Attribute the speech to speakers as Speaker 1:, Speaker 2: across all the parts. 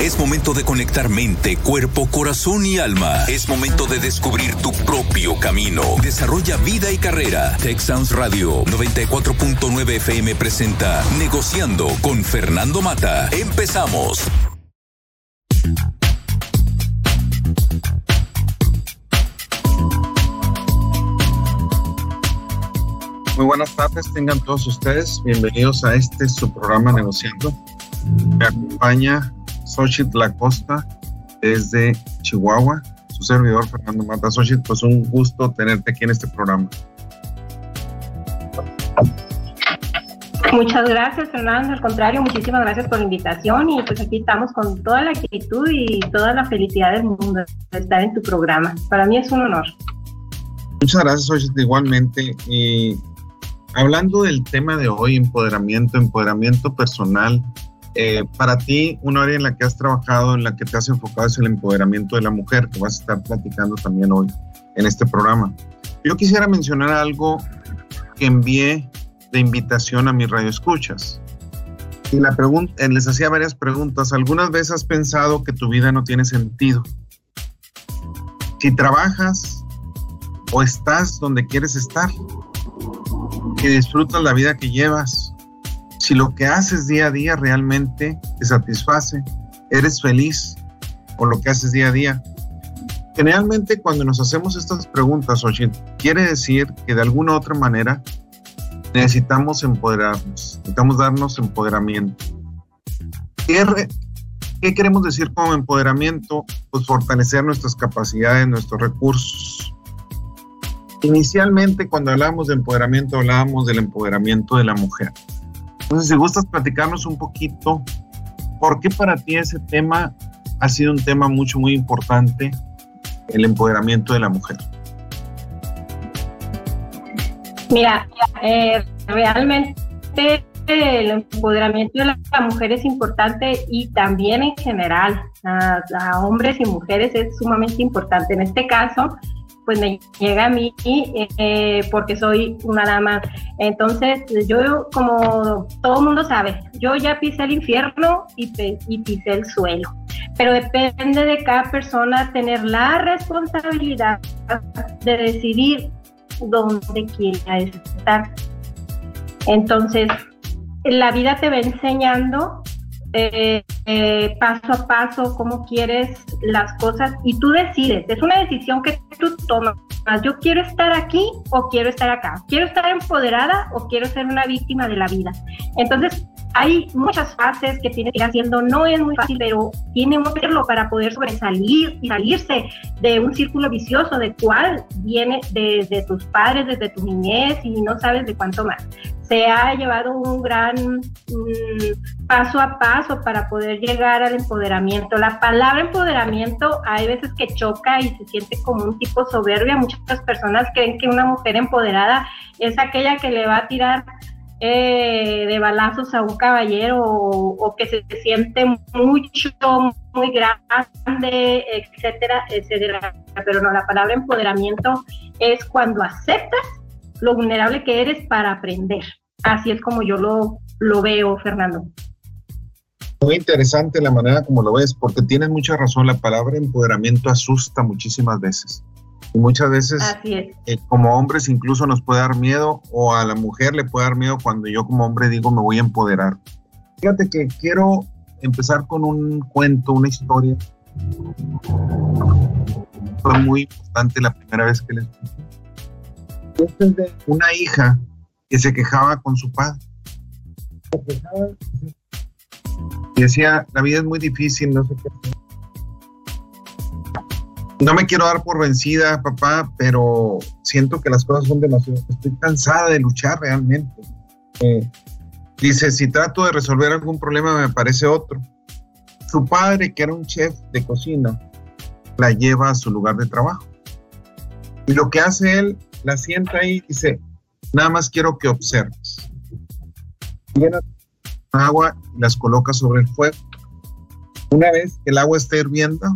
Speaker 1: Es momento de conectar mente, cuerpo, corazón y alma. Es momento de descubrir tu propio camino. Desarrolla vida y carrera. Texans Radio 94.9 FM presenta Negociando con Fernando Mata. Empezamos.
Speaker 2: Muy buenas tardes, tengan todos ustedes. Bienvenidos a este su programa Negociando. Me acompaña Xochitl Lacosta desde Chihuahua, su servidor Fernando Mata. Xochitl, pues un gusto tenerte aquí en este programa.
Speaker 3: Muchas gracias, Fernando. Al contrario, muchísimas gracias por la invitación y pues aquí estamos con toda la actitud y toda la felicidad del mundo de estar en tu programa. Para mí es un honor.
Speaker 2: Muchas gracias, Xochitl, igualmente. Y hablando del tema de hoy, empoderamiento, empoderamiento personal, eh, para ti, una área en la que has trabajado, en la que te has enfocado es el empoderamiento de la mujer, que vas a estar platicando también hoy en este programa. Yo quisiera mencionar algo que envié de invitación a mis radioescuchas. Y eh, les hacía varias preguntas. ¿Algunas veces has pensado que tu vida no tiene sentido? Si trabajas o estás donde quieres estar, que disfrutas la vida que llevas, si lo que haces día a día realmente te satisface, eres feliz con lo que haces día a día. Generalmente cuando nos hacemos estas preguntas, Oye, quiere decir que de alguna u otra manera necesitamos empoderarnos, necesitamos darnos empoderamiento. ¿Qué, ¿Qué, queremos decir como empoderamiento? Pues fortalecer nuestras capacidades, nuestros recursos. Inicialmente cuando hablábamos de empoderamiento hablábamos del empoderamiento de la mujer. Entonces, si gustas platicarnos un poquito, ¿por qué para ti ese tema ha sido un tema mucho, muy importante, el empoderamiento de la mujer?
Speaker 3: Mira, eh, realmente el empoderamiento de la mujer es importante y también en general a, hombres y mujeres es sumamente importante. En este caso, pues me llega a mí eh, porque soy una dama. Entonces, yo, como todo mundo sabe, yo ya pisé el infierno y, y pisé el suelo. Pero depende de cada persona tener la responsabilidad de decidir dónde quiere estar. Entonces, la vida te va enseñando eh, eh, paso a paso cómo quieres las cosas y tú decides. Es una decisión que tú tomas. Yo quiero estar aquí o quiero estar acá. Quiero estar empoderada o quiero ser una víctima de la vida. Entonces, hay muchas fases que tiene que ir haciendo, no es muy fácil, pero tiene que hacerlo para poder sobresalir y salirse de un círculo vicioso de cuál viene desde tus padres, desde tu niñez y no sabes de cuánto más. Se ha llevado un gran mm, paso a paso para poder llegar al empoderamiento. La palabra empoderamiento hay veces que choca y se siente como un tipo soberbia. Muchas personas creen que una mujer empoderada es aquella que le va a tirar eh, de balazos a un caballero o, que se siente mucho, muy grande, etcétera, etcétera. Pero no, la palabra empoderamiento es cuando aceptas lo vulnerable que eres para aprender. Así es como yo lo, lo veo, Fernando.
Speaker 2: Muy interesante la manera como lo ves, porque tienes mucha razón, la palabra empoderamiento asusta muchísimas veces. Y muchas veces, eh, como hombres, incluso nos puede dar miedo, o a la mujer le puede dar miedo cuando yo como hombre digo me voy a empoderar. Fíjate que quiero empezar con un cuento, una historia. Fue muy importante la primera vez que les Este es de una hija que se quejaba con su padre. Y decía, la vida es muy difícil, no sé qué no me quiero dar por vencida, papá, pero siento que las cosas son demasiado. Estoy cansada de luchar realmente. Eh, dice, si trato de resolver algún problema, me parece otro. Su padre, que era un chef de cocina, la lleva a su lugar de trabajo. Y lo que hace él, la sienta ahí y dice, nada más quiero que observes. Llena agua y las coloca sobre el fuego. Una vez que el agua esté hirviendo,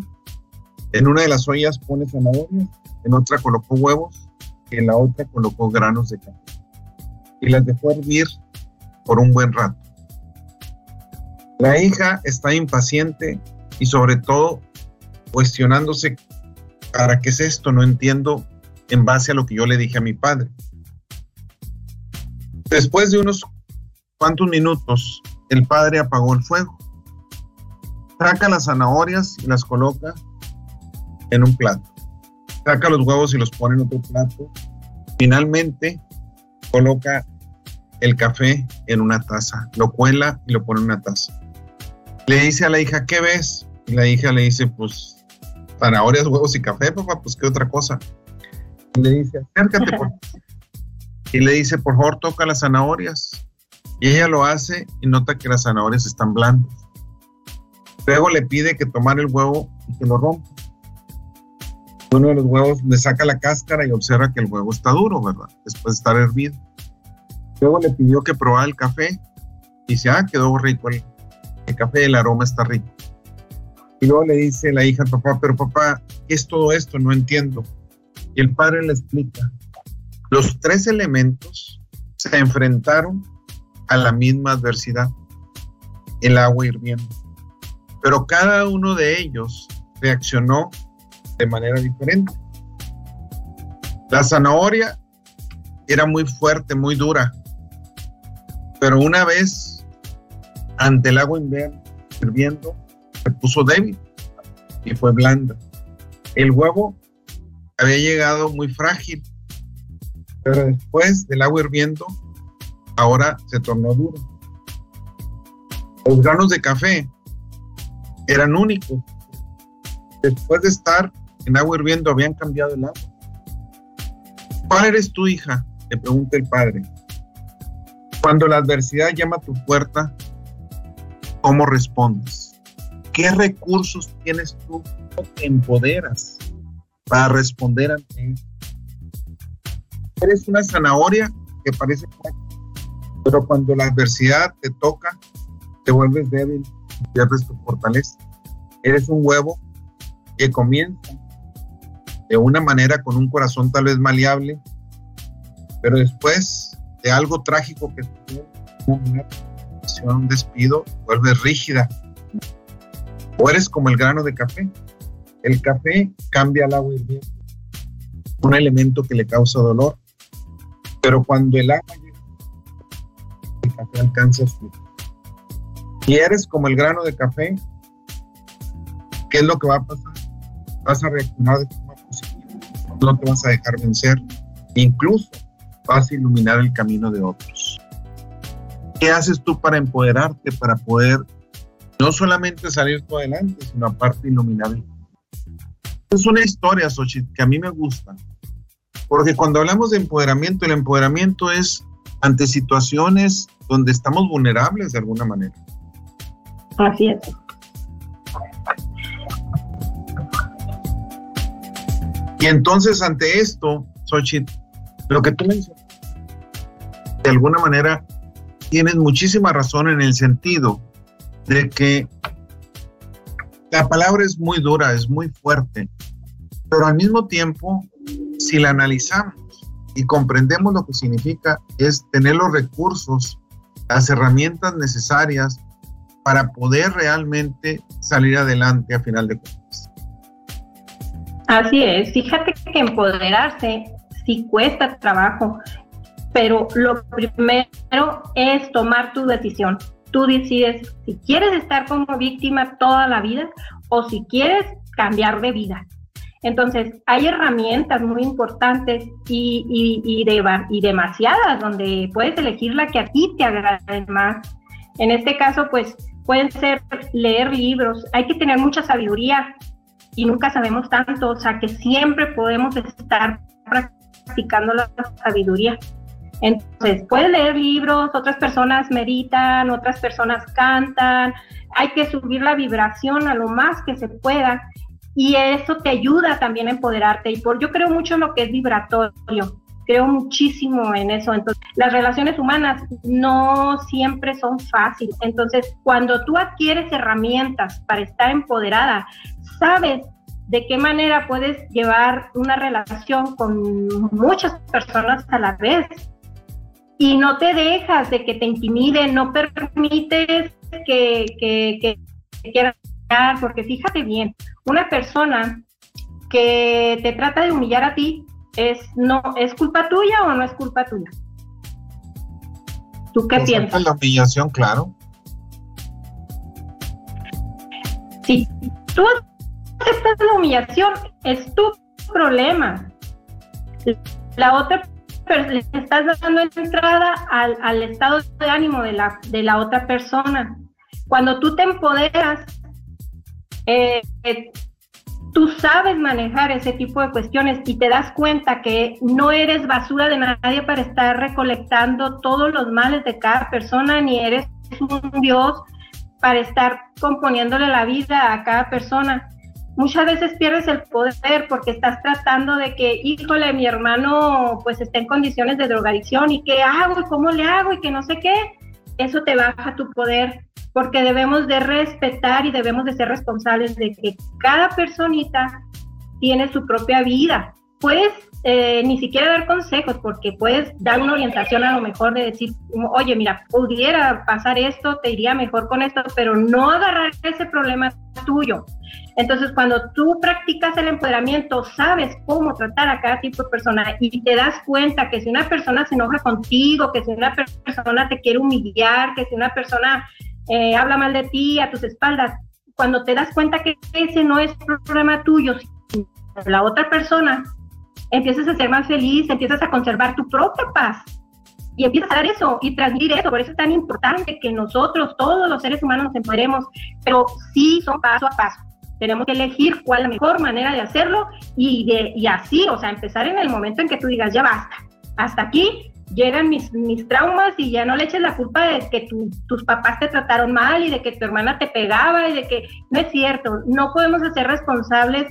Speaker 2: en una de las ollas pone zanahorias, en otra colocó huevos en la otra colocó granos de café. Y las dejó hervir por un buen rato. La hija está impaciente y sobre todo cuestionándose, ¿para qué es esto? No entiendo en base a lo que yo le dije a mi padre. Después de unos cuantos minutos, el padre apagó el fuego, saca las zanahorias y las coloca en un plato, saca los huevos y los pone en otro plato, finalmente coloca el café en una taza, lo cuela y lo pone en una taza. Le dice a la hija, ¿qué ves? Y la hija le dice, pues zanahorias, huevos y café, papá, pues qué otra cosa. Y le dice, acércate, por Y le dice, por favor, toca las zanahorias. Y ella lo hace y nota que las zanahorias están blandas. Luego le pide que tomar el huevo y que lo rompa. Uno de los huevos le saca la cáscara y observa que el huevo está duro, ¿verdad? Después de estar hervido. Luego le pidió que probara el café y dice, ah, quedó rico el, el café, el aroma está rico. Y luego le dice la hija al papá, pero papá, ¿qué es todo esto? No entiendo. Y el padre le explica, los tres elementos se enfrentaron a la misma adversidad, el agua hirviendo. Pero cada uno de ellos reaccionó de manera diferente. La zanahoria era muy fuerte, muy dura, pero una vez ante el agua hirviendo, se puso débil y fue blanda. El huevo había llegado muy frágil, pero después del agua hirviendo, ahora se tornó duro. Los granos de café eran únicos. Después de estar en agua hirviendo, habían cambiado el agua. ¿Cuál eres tu hija? Le pregunta el padre. Cuando la adversidad llama a tu puerta, ¿cómo respondes? ¿Qué recursos tienes tú? ¿Cómo te empoderas para responder ante eso? Eres una zanahoria que parece pero cuando la adversidad te toca, te vuelves débil, pierdes tu fortaleza. Eres un huevo que comienza de una manera con un corazón tal vez maleable, pero después de algo trágico que un despido, vuelves rígida. O eres como el grano de café. El café cambia al agua hirviendo, un elemento que le causa dolor. Pero cuando el agua llega, el café alcanza su. Y eres como el grano de café, ¿qué es lo que va a pasar? Vas a reaccionar de no te vas a dejar vencer, incluso vas a iluminar el camino de otros. ¿Qué haces tú para empoderarte, para poder no solamente salir tú adelante, sino aparte iluminar el Es una historia, Xochitl, que a mí me gusta, porque cuando hablamos de empoderamiento, el empoderamiento es ante situaciones donde estamos vulnerables de alguna manera.
Speaker 3: Así es.
Speaker 2: Y entonces ante esto, Xochitl, lo que tú mencionas, de alguna manera, tienes muchísima razón en el sentido de que la palabra es muy dura, es muy fuerte, pero al mismo tiempo, si la analizamos y comprendemos lo que significa, es tener los recursos, las herramientas necesarias para poder realmente salir adelante a final de cuentas.
Speaker 3: Así es, fíjate que empoderarse sí cuesta trabajo, pero lo primero es tomar tu decisión. Tú decides si quieres estar como víctima toda la vida o si quieres cambiar de vida. Entonces, hay herramientas muy importantes y, y, y demasiadas donde puedes elegir la que a ti te agrade más. En este caso, pues pueden ser leer libros. Hay que tener mucha sabiduría y nunca sabemos tanto, o sea que siempre podemos estar practicando la sabiduría. Entonces, puedes leer libros, otras personas meditan, otras personas cantan, hay que subir la vibración a lo más que se pueda y eso te ayuda también a empoderarte. Y por yo creo mucho en lo que es vibratorio, creo muchísimo en eso. Entonces, las relaciones humanas no siempre son fáciles. Entonces, cuando tú adquieres herramientas para estar empoderada, sabes de qué manera puedes llevar una relación con muchas personas a la vez y no te dejas de que te intimiden, no permites que, que, quieran porque fíjate bien, una persona que te trata de humillar a ti, es, no, ¿es culpa tuya o no es culpa tuya? ¿Tú qué piensas?
Speaker 2: La humillación, claro.
Speaker 3: Si tú aceptas la humillación, es tu problema. La otra le estás dando entrada al, estado de ánimo de la, de la otra persona. Cuando tú te empoderas, eh, tú sabes manejar ese tipo de cuestiones y te das cuenta que no eres basura de nadie para estar recolectando todos los males de cada persona, ni eres un Dios para estar componiéndole la vida a cada persona. Muchas veces pierdes el poder porque estás tratando de que, híjole, mi hermano pues está en condiciones de drogadicción y qué hago y cómo le hago y que no sé qué. Eso te baja tu poder porque debemos de respetar y debemos de ser responsables de que cada personita tiene su propia vida. Puedes eh, ni siquiera dar consejos, porque puedes dar una orientación a lo mejor de decir, oye, mira, pudiera pasar esto, te iría mejor con esto, pero no agarrar ese problema tuyo. Entonces, cuando tú practicas el empoderamiento, sabes cómo tratar a cada tipo de persona y te das cuenta que si una persona se enoja contigo, que si una persona te quiere humillar, que si una persona eh, habla mal de ti a tus espaldas, cuando te das cuenta que ese no es problema tuyo, sino la otra persona, empiezas a ser más feliz, empiezas a conservar tu propia paz y empiezas a dar eso y transmitir eso. Por eso es tan importante que nosotros, todos los seres humanos, nos empoderemos, pero sí son paso a paso. Tenemos que elegir cuál es la mejor manera de hacerlo y, de, y así, o sea, empezar en el momento en que tú digas, ya basta, hasta aquí llegan mis, mis traumas y ya no le eches la culpa de que tus papás te trataron mal y de que tu hermana te pegaba y de que no es cierto, no podemos ser responsables,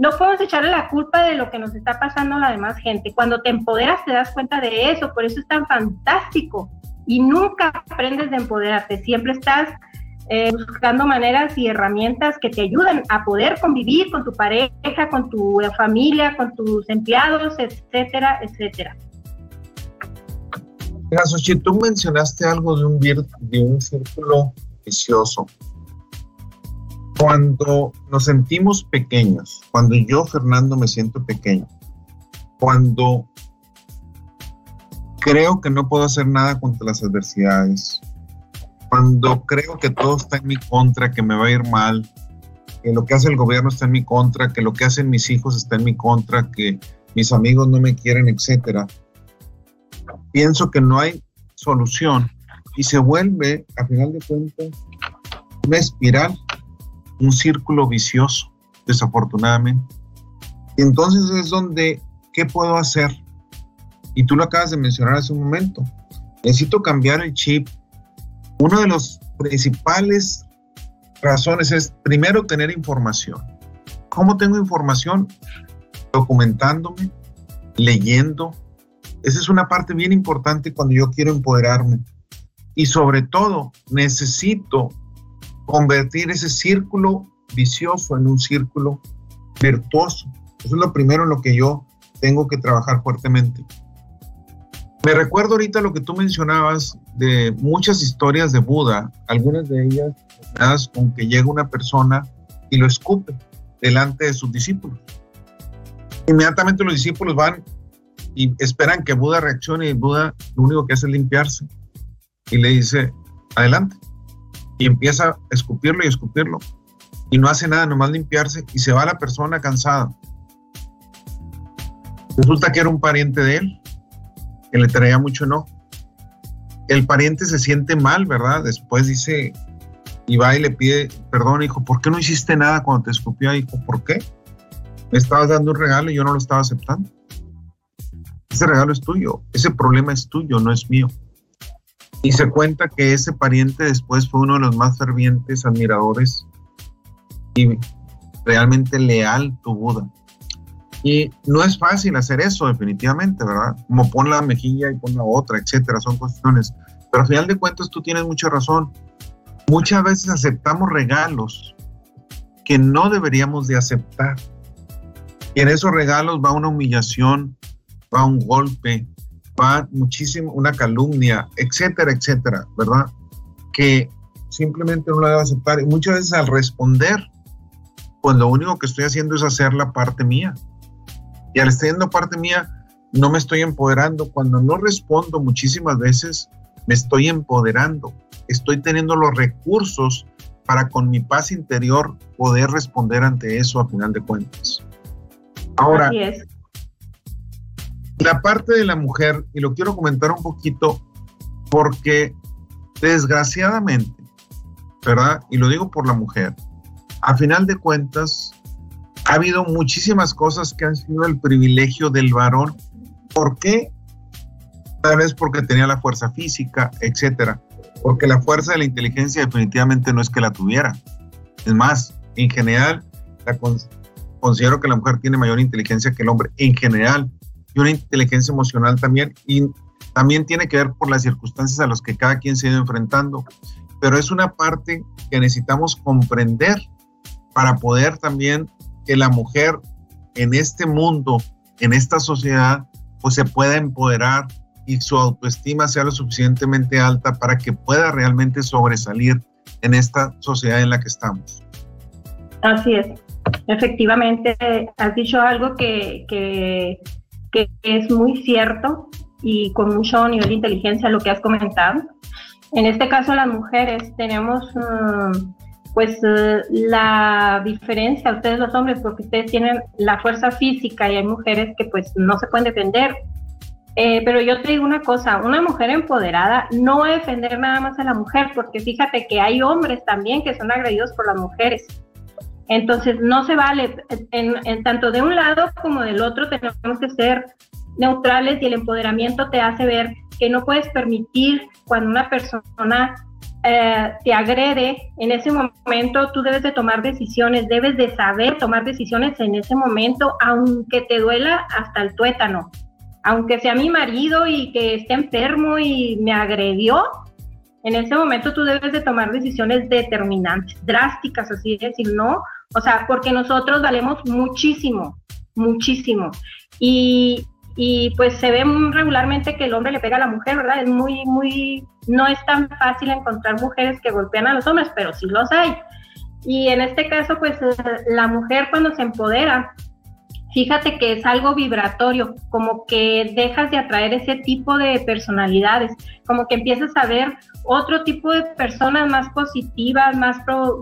Speaker 3: no podemos echarle la culpa de lo que nos está pasando a la demás gente. Cuando te empoderas te das cuenta de eso, por eso es tan fantástico y nunca aprendes de empoderarte, siempre estás eh, buscando maneras y herramientas que te ayuden a poder convivir con tu pareja, con tu familia, con tus empleados, etcétera, etcétera.
Speaker 2: Tú mencionaste algo de un círculo vicioso. Cuando nos sentimos pequeños, cuando yo, Fernando, me siento pequeño, cuando creo que no puedo hacer nada contra las adversidades, cuando creo que todo está en mi contra, que me va a ir mal, que lo que hace el gobierno está en mi contra, que lo que hacen mis hijos está en mi contra, que mis amigos no me quieren, etcétera pienso que no hay solución y se vuelve, a final de cuentas, una espiral, un círculo vicioso, desafortunadamente. Entonces es donde, ¿qué puedo hacer? Y tú lo acabas de mencionar hace un momento. Necesito cambiar el chip. Una de las principales razones es, primero, tener información. ¿Cómo tengo información? Documentándome, leyendo, esa es una parte bien importante cuando yo quiero empoderarme. Y sobre todo, necesito convertir ese círculo vicioso en un círculo virtuoso. Eso es lo primero en lo que yo tengo que trabajar fuertemente. Me recuerdo ahorita lo que tú mencionabas de muchas historias de Buda, algunas de ellas con que llega una persona y lo escupe delante de sus discípulos. Inmediatamente los discípulos van y esperan que Buda reaccione y Buda lo único que hace es limpiarse y le dice, adelante. Y empieza a escupirlo y escupirlo. Y no hace nada, nomás limpiarse y se va la persona cansada. Resulta que era un pariente de él, que le traía mucho enojo. El pariente se siente mal, ¿verdad? Después dice, y va y le pide perdón, hijo, ¿por qué no hiciste nada cuando te escupió? Hijo, ¿por qué? Me estabas dando un regalo y yo no lo estaba aceptando. Ese regalo es tuyo, ese problema es tuyo, no es mío. Y se cuenta que ese pariente después fue uno de los más fervientes admiradores y realmente leal tu Buda. Y no es fácil hacer eso, definitivamente, ¿verdad? Como pon la mejilla y pon la otra, etcétera, son cuestiones. Pero al final de cuentas tú tienes mucha razón. Muchas veces aceptamos regalos que no deberíamos de aceptar. Y en esos regalos va una humillación, va un golpe, muchísimo, una calumnia, etcétera, etcétera, ¿verdad? Que simplemente no lo debo aceptar. Y muchas veces al responder, pues lo único que estoy haciendo es hacer la parte mía. Y al estar haciendo parte mía, no me estoy empoderando. Cuando no respondo muchísimas veces, me estoy empoderando. Estoy teniendo los recursos para con mi paz interior poder responder ante eso a final de cuentas. Ahora, la parte de la mujer, y lo quiero comentar un poquito porque desgraciadamente, ¿verdad? Y lo digo por la mujer, a final de cuentas, ha habido muchísimas cosas que han sido el privilegio del varón. ¿Por qué? Tal vez porque tenía la fuerza física, etcétera. Porque la fuerza de la inteligencia definitivamente no es que la tuviera. Es más, en general, considero que la mujer tiene mayor inteligencia que el hombre, en general, y una inteligencia emocional también, y también tiene que ver por las circunstancias a las que cada quien se ha ido enfrentando, pero es una parte que necesitamos comprender para poder también que la mujer en este mundo, en esta sociedad, pues se pueda empoderar y su autoestima sea lo suficientemente alta para que pueda realmente sobresalir en esta sociedad en la que estamos.
Speaker 3: Así es. Efectivamente, has dicho algo que, que, es muy cierto y con mucho nivel de inteligencia lo que has comentado. En este caso, las mujeres tenemos mm, pues uh, la diferencia, ustedes los hombres, porque ustedes tienen la fuerza física y hay mujeres que pues no se pueden defender. Eh, pero yo te digo una cosa, una mujer empoderada no va a defender nada más a la mujer, porque fíjate que hay hombres también que son agredidos por las mujeres. Entonces no se vale, en, tanto de un lado como del otro tenemos que ser neutrales y el empoderamiento te hace ver que no puedes permitir cuando una persona eh, te agrede, en ese momento tú debes de tomar decisiones, debes de saber tomar decisiones en ese momento, aunque te duela hasta el tuétano, aunque sea mi marido y que esté enfermo y me agredió, en ese momento tú debes de tomar decisiones determinantes, drásticas, así decir, no, o sea, porque nosotros valemos muchísimo, muchísimo. Y, y pues se ve regularmente que el hombre le pega a la mujer, ¿verdad? Es muy, muy, no es tan fácil encontrar mujeres que golpean a los hombres, pero sí los hay. Y en este caso, pues la mujer cuando se empodera, fíjate que es algo vibratorio, como que dejas de atraer ese tipo de personalidades, como que empiezas a ver otro tipo de personas más positivas, más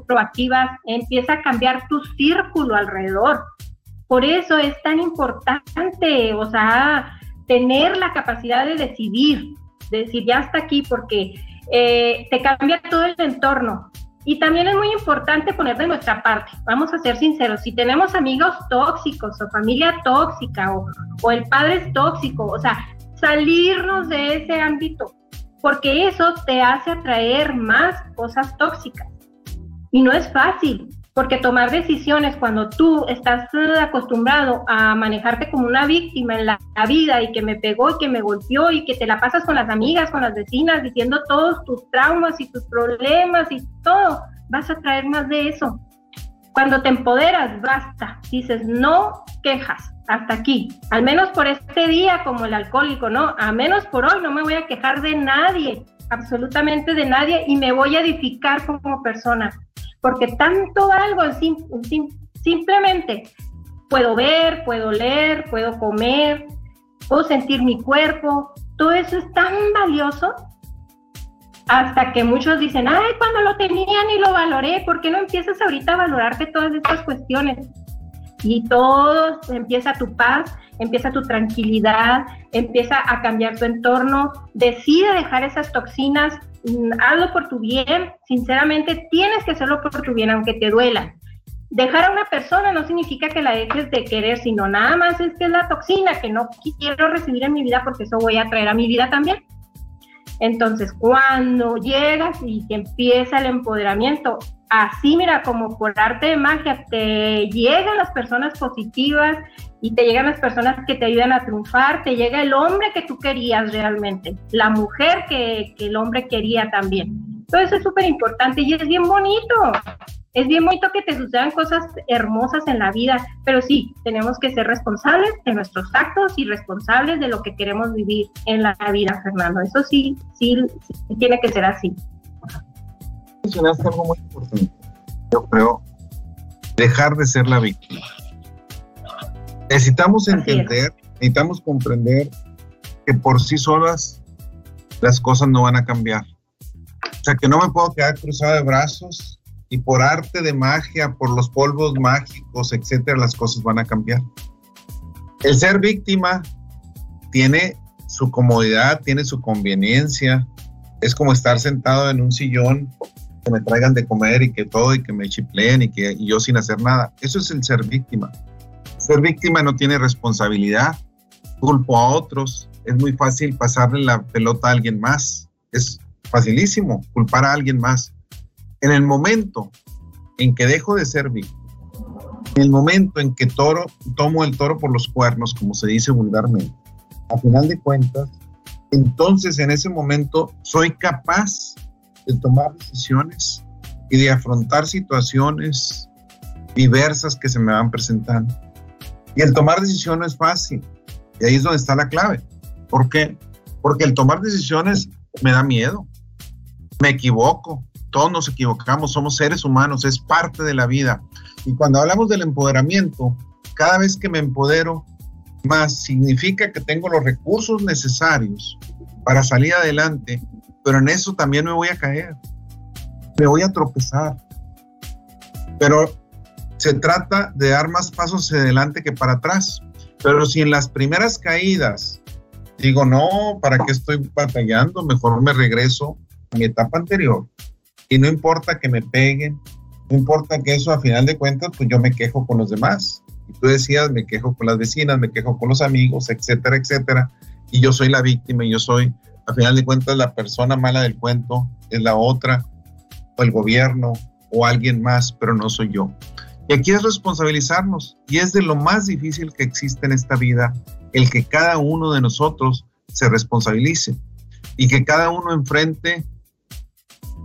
Speaker 3: proactivas, empieza a cambiar tu círculo alrededor. Por eso es tan importante, o sea, tener la capacidad de decidir, de decir ya hasta aquí, porque eh, te cambia todo el entorno. Y también es muy importante poner de nuestra parte, vamos a ser sinceros, si tenemos amigos tóxicos o familia tóxica o, o el padre es tóxico, o sea, salirnos de ese ámbito, porque eso te hace atraer más cosas tóxicas. Y no es fácil, porque tomar decisiones cuando tú estás acostumbrado a manejarte como una víctima en la, vida y que me pegó y que me golpeó y que te la pasas con las amigas, con las vecinas, diciendo todos tus traumas y tus problemas y todo, vas a traer más de eso. Cuando te empoderas, basta. Dices, no quejas, hasta aquí. Al menos por este día como el alcohólico, ¿no? A menos por hoy no me voy a quejar de nadie, absolutamente de nadie, y me voy a edificar como persona porque tanto algo, simplemente puedo ver, puedo leer, puedo comer, puedo sentir mi cuerpo, todo eso es tan valioso hasta que muchos dicen, ay, cuando lo tenía ni lo valoré, ¿por qué no empiezas ahorita a valorarte todas estas cuestiones? Y todo empieza tu paz, empieza tu tranquilidad, empieza a cambiar tu entorno, decide dejar esas toxinas, hazlo por tu bien, sinceramente tienes que hacerlo por tu bien, aunque te duela. Dejar a una persona no significa que la dejes de querer, sino nada más es que es la toxina que no quiero recibir en mi vida porque eso voy a traer a mi vida también. Entonces, cuando llegas y te empieza el empoderamiento, así mira, como por arte de magia, te llegan las personas positivas y te llegan las personas que te ayudan a triunfar, te llega el hombre que tú querías realmente, la mujer que, que el hombre quería también. Eso es súper importante y es bien bonito. Es bien bonito que te sucedan cosas hermosas en la vida, pero sí, tenemos que ser responsables de nuestros actos y responsables de lo que queremos vivir en la vida, Fernando. Eso sí, sí, tiene que ser así.
Speaker 2: Mencionaste algo muy importante. Yo creo dejar de ser la víctima. Necesitamos entender, necesitamos comprender que por sí solas las cosas no van a cambiar. O sea, que no me puedo quedar cruzado de brazos y por arte de magia, por los polvos mágicos, etcétera, las cosas van a cambiar. El ser víctima tiene su comodidad, tiene su conveniencia. Es como estar sentado en un sillón que me traigan de comer y que todo y que me chipleen y que yo sin hacer nada. Eso es el ser víctima. Ser víctima no tiene responsabilidad, culpo a otros. Es muy fácil pasarle la pelota a alguien más. Es facilísimo culpar a alguien más. En el momento en que dejo de ser víctima, en el momento en que toro, tomo el toro por los cuernos, como se dice vulgarmente, a final de cuentas, entonces en ese momento soy capaz de tomar decisiones y de afrontar situaciones diversas que se me van presentando. Y el tomar decisiones es fácil. Y ahí es donde está la clave. ¿Por qué? Porque el tomar decisiones me da miedo. Me equivoco. Todos nos equivocamos. Somos seres humanos. Es parte de la vida. Y cuando hablamos del empoderamiento, cada vez que me empodero, más significa que tengo los recursos necesarios para salir adelante, pero en eso también me voy a caer, me voy a tropezar. Pero se trata de dar más pasos hacia adelante que para atrás. Pero si en las primeras caídas digo, no, ¿para qué estoy batallando? Mejor me regreso a mi etapa anterior. Y no importa que me peguen, no importa que eso a final de cuentas, pues yo me quejo con los demás. Y tú decías, me quejo con las vecinas, me quejo con los amigos, etcétera, etcétera. Y yo soy la víctima y yo soy, a final de cuentas, la persona mala del cuento, es la otra, o el gobierno, o alguien más, pero no soy yo. Y aquí es responsabilizarnos. Y es de lo más difícil que existe en esta vida el que cada uno de nosotros se responsabilice y que cada uno enfrente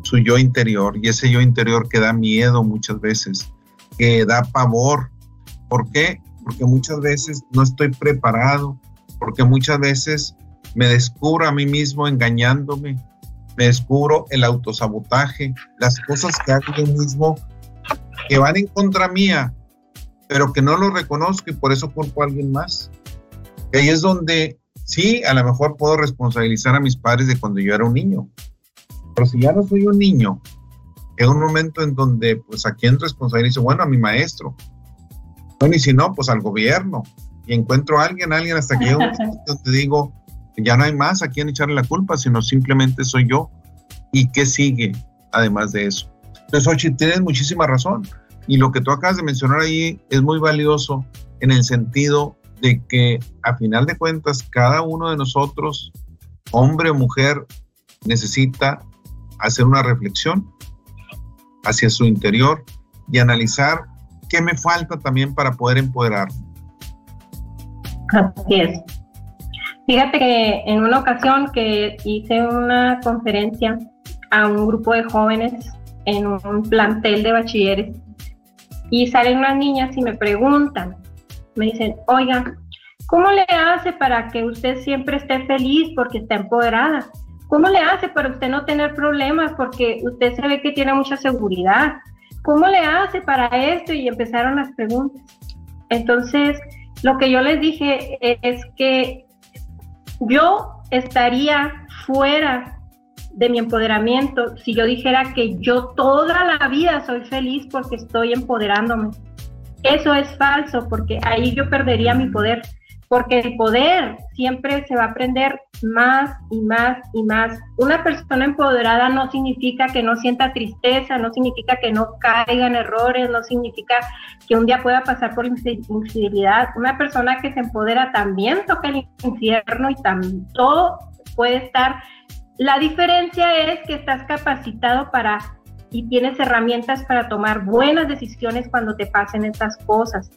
Speaker 2: su yo interior y ese yo interior que da miedo muchas veces, que da pavor. ¿Por qué? Porque muchas veces no estoy preparado, porque muchas veces me descubro a mí mismo engañándome, me descubro el autosabotaje, las cosas que hago yo mismo que van en contra mía, pero que no lo reconozco y por eso culpo a alguien más. Y ahí es donde sí, a lo mejor puedo responsabilizar a mis padres de cuando yo era un niño. Pero si ya no soy un niño, es un momento en donde, pues, ¿a quién responsabilizo? Bueno, a mi maestro. Bueno, y si no, pues al gobierno. Y encuentro a alguien, a alguien, hasta que yo te digo, ya no hay más a quién echarle la culpa, sino simplemente soy yo. ¿Y qué sigue además de eso? Entonces, Ochi, tienes muchísima razón. Y lo que tú acabas de mencionar ahí es muy valioso en el sentido de que a final de cuentas cada uno de nosotros, hombre o mujer, necesita hacer una reflexión hacia su interior y analizar qué me falta también para poder empoderarme.
Speaker 3: Así es. Fíjate que en una ocasión que hice una conferencia a un grupo de jóvenes en un plantel de bachilleres y salen unas niñas y me preguntan, me dicen, oiga, ¿cómo le hace para que usted siempre esté feliz porque está empoderada? ¿Cómo le hace para usted no tener problemas porque usted se ve que tiene mucha seguridad? ¿Cómo le hace para esto? Y empezaron las preguntas. Entonces, lo que yo les dije es que yo estaría fuera de mi empoderamiento si yo dijera que yo toda la vida soy feliz porque estoy empoderándome. Eso es falso porque ahí yo perdería mi poder, porque el poder siempre se va a aprender más y más y más. Una persona empoderada no significa que no sienta tristeza, no significa que no caiga en errores, no significa que un día pueda pasar por infidelidad. Una persona que se empodera también toca el infierno y también todo puede estar la diferencia es que estás capacitado para y tienes herramientas para tomar buenas decisiones cuando te pasen estas cosas.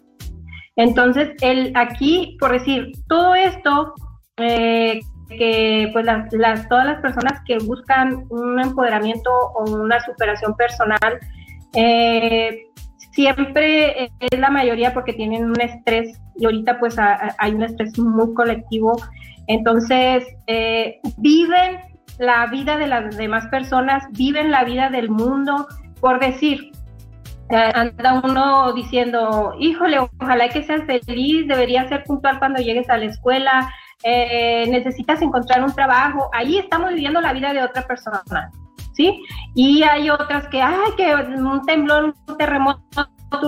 Speaker 3: Entonces, el, aquí, por decir, todo esto, eh, que pues las, todas las personas que buscan un empoderamiento o una superación personal, eh, siempre es la mayoría porque tienen un estrés y ahorita pues hay un estrés muy colectivo. Entonces, eh, viven la vida de las demás personas, viven la vida del mundo, por decir, anda uno diciendo, híjole, ojalá que seas feliz, deberías ser puntual cuando llegues a la escuela, eh, necesitas encontrar un trabajo, ahí estamos viviendo la vida de otra persona, ¿sí? Y hay otras que, ay, que un temblor, un terremoto,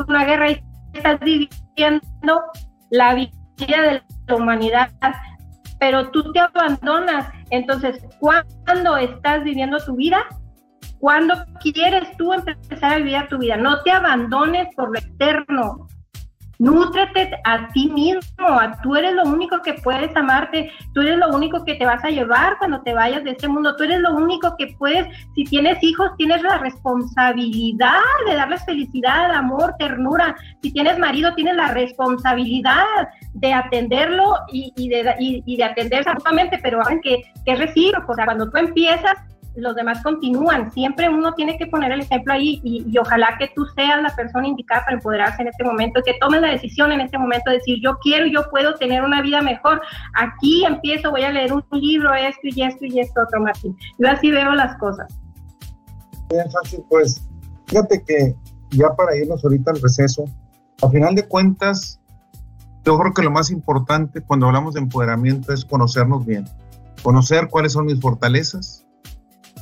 Speaker 3: una guerra, y estás viviendo la vida de la humanidad, pero tú te abandonas. Entonces, ¿cuándo estás viviendo tu vida? ¿Cuándo quieres tú empezar a vivir tu vida? No te abandones por lo externo. Nútrete a ti mismo, tú eres lo único que puedes amarte, tú eres lo único que te vas a llevar cuando te vayas de este mundo, tú eres lo único que puedes, si tienes hijos, tienes la responsabilidad de darles felicidad, amor, ternura, si tienes marido, tienes la responsabilidad de atenderlo y, de, y, de atender exactamente, pero que, que es recíproco, o sea, cuando tú empiezas, los demás continúan. Siempre uno tiene que poner el ejemplo ahí y, ojalá que tú seas la persona indicada para empoderarse en este momento, que tomes la decisión en este momento de decir, yo quiero, yo puedo tener una vida mejor. Aquí empiezo, voy a leer un libro, esto y esto y esto otro, Martín. Yo así veo las cosas.
Speaker 2: Bien, fácil, pues fíjate que ya para irnos ahorita al receso, a final de cuentas, yo creo que lo más importante cuando hablamos de empoderamiento es conocernos bien, conocer cuáles son mis fortalezas,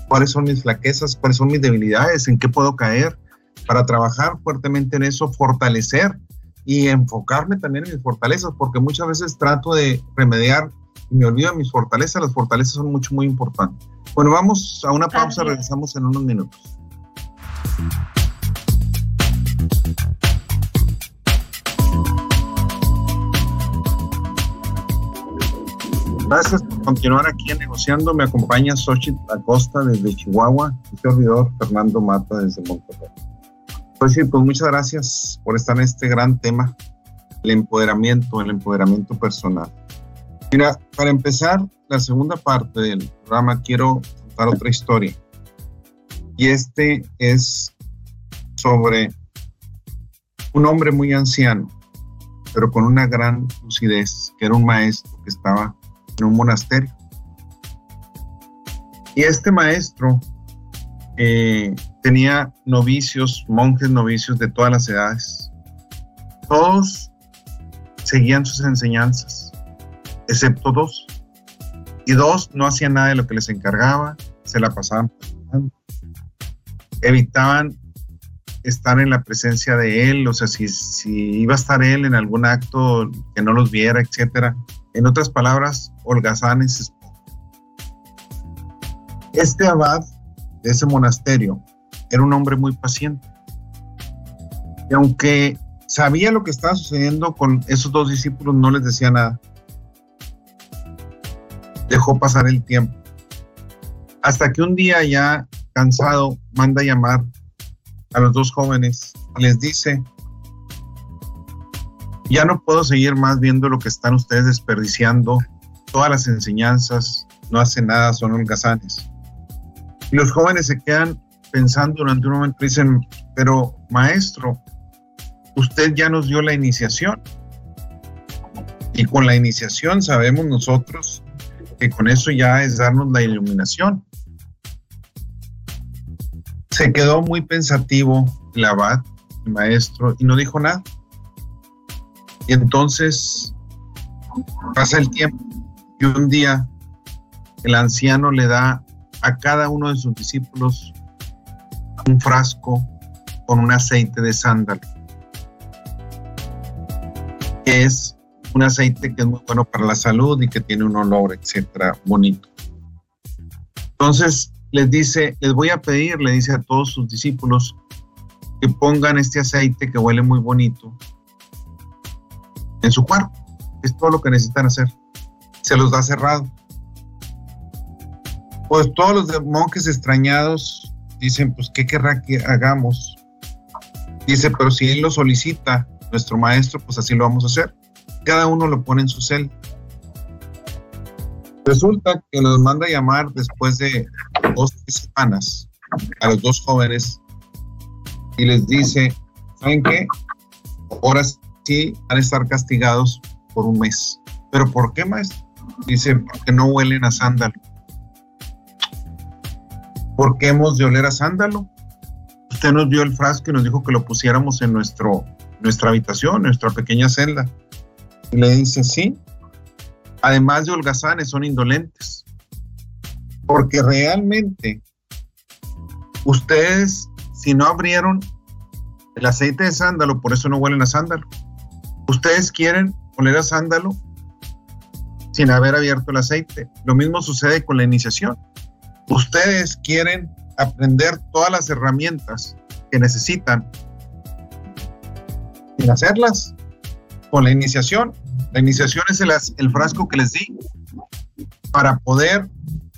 Speaker 2: cuáles son mis flaquezas, cuáles son mis debilidades, en qué puedo caer, para trabajar fuertemente en eso, fortalecer y enfocarme también en mis fortalezas, porque muchas veces trato de remediar y me olvido de mis fortalezas, las fortalezas son mucho, muy importantes. Bueno, vamos a una pausa, regresamos en unos minutos. Gracias por continuar aquí Negociando. Me acompaña Xochitl Acosta desde Chihuahua y servidor Fernando Mata desde Monterrey. Xochitl, pues muchas gracias por estar en este gran tema, el empoderamiento, el empoderamiento personal. Mira, para empezar la segunda parte del programa, quiero contar otra historia. Y este es sobre un hombre muy anciano, pero con una gran lucidez, que era un maestro que estaba en un monasterio. Y este maestro eh, tenía novicios, monjes novicios de todas las edades. Todos seguían sus enseñanzas, excepto dos. Y dos no hacían nada de lo que les encargaba, se la pasaban. Evitaban estar en la presencia de él, o sea, si, si iba a estar él en algún acto que no los viera, etcétera, en otras palabras, holgazanes. Este abad de ese monasterio era un hombre muy paciente. Y aunque sabía lo que estaba sucediendo con esos dos discípulos, no les decía nada. Dejó pasar el tiempo. Hasta que un día ya cansado, manda llamar a los dos jóvenes y les dice, ya no puedo seguir más viendo lo que están ustedes desperdiciando, todas las enseñanzas, no hacen nada, son holgazanes. Y los jóvenes se quedan pensando durante un momento, dicen, pero maestro, usted ya nos dio la iniciación. Y con la iniciación sabemos nosotros que con eso ya es darnos la iluminación. Se quedó muy pensativo el abad, el maestro, y no dijo nada. Y entonces pasa el tiempo y un día el anciano le da a cada uno de sus discípulos un frasco con un aceite de sándalo, que es un aceite que es muy bueno para la salud y que tiene un olor, etcétera, bonito. Entonces les dice, les voy a pedir, le dice a todos sus discípulos, que pongan este aceite que huele muy bonito en su cuarto. Es todo lo que necesitan hacer. Se los da cerrado. Pues todos los monjes extrañados dicen, pues, ¿qué querrá que hagamos? Dice, pero si él lo solicita, nuestro maestro, pues así lo vamos a hacer. Cada uno lo pone en su celda. Resulta que los manda llamar después de dos semanas a los dos jóvenes y les dice, ¿saben qué? Ahora van a estar castigados por un mes. ¿Pero por qué, maestro? Dice, porque no huelen a sándalo. ¿Por qué hemos de oler a sándalo? Usted nos vio el frasco y nos dijo que lo pusiéramos en nuestro, nuestra habitación, nuestra pequeña celda. Y le dice, sí. Además de holgazanes, son indolentes. Porque realmente ustedes, si no abrieron el aceite de sándalo, por eso no huelen a sándalo. Ustedes quieren oler a sándalo sin haber abierto el aceite. Lo mismo sucede con la iniciación. Ustedes quieren aprender todas las herramientas que necesitan sin hacerlas con la iniciación. La iniciación es el, frasco que les di para poder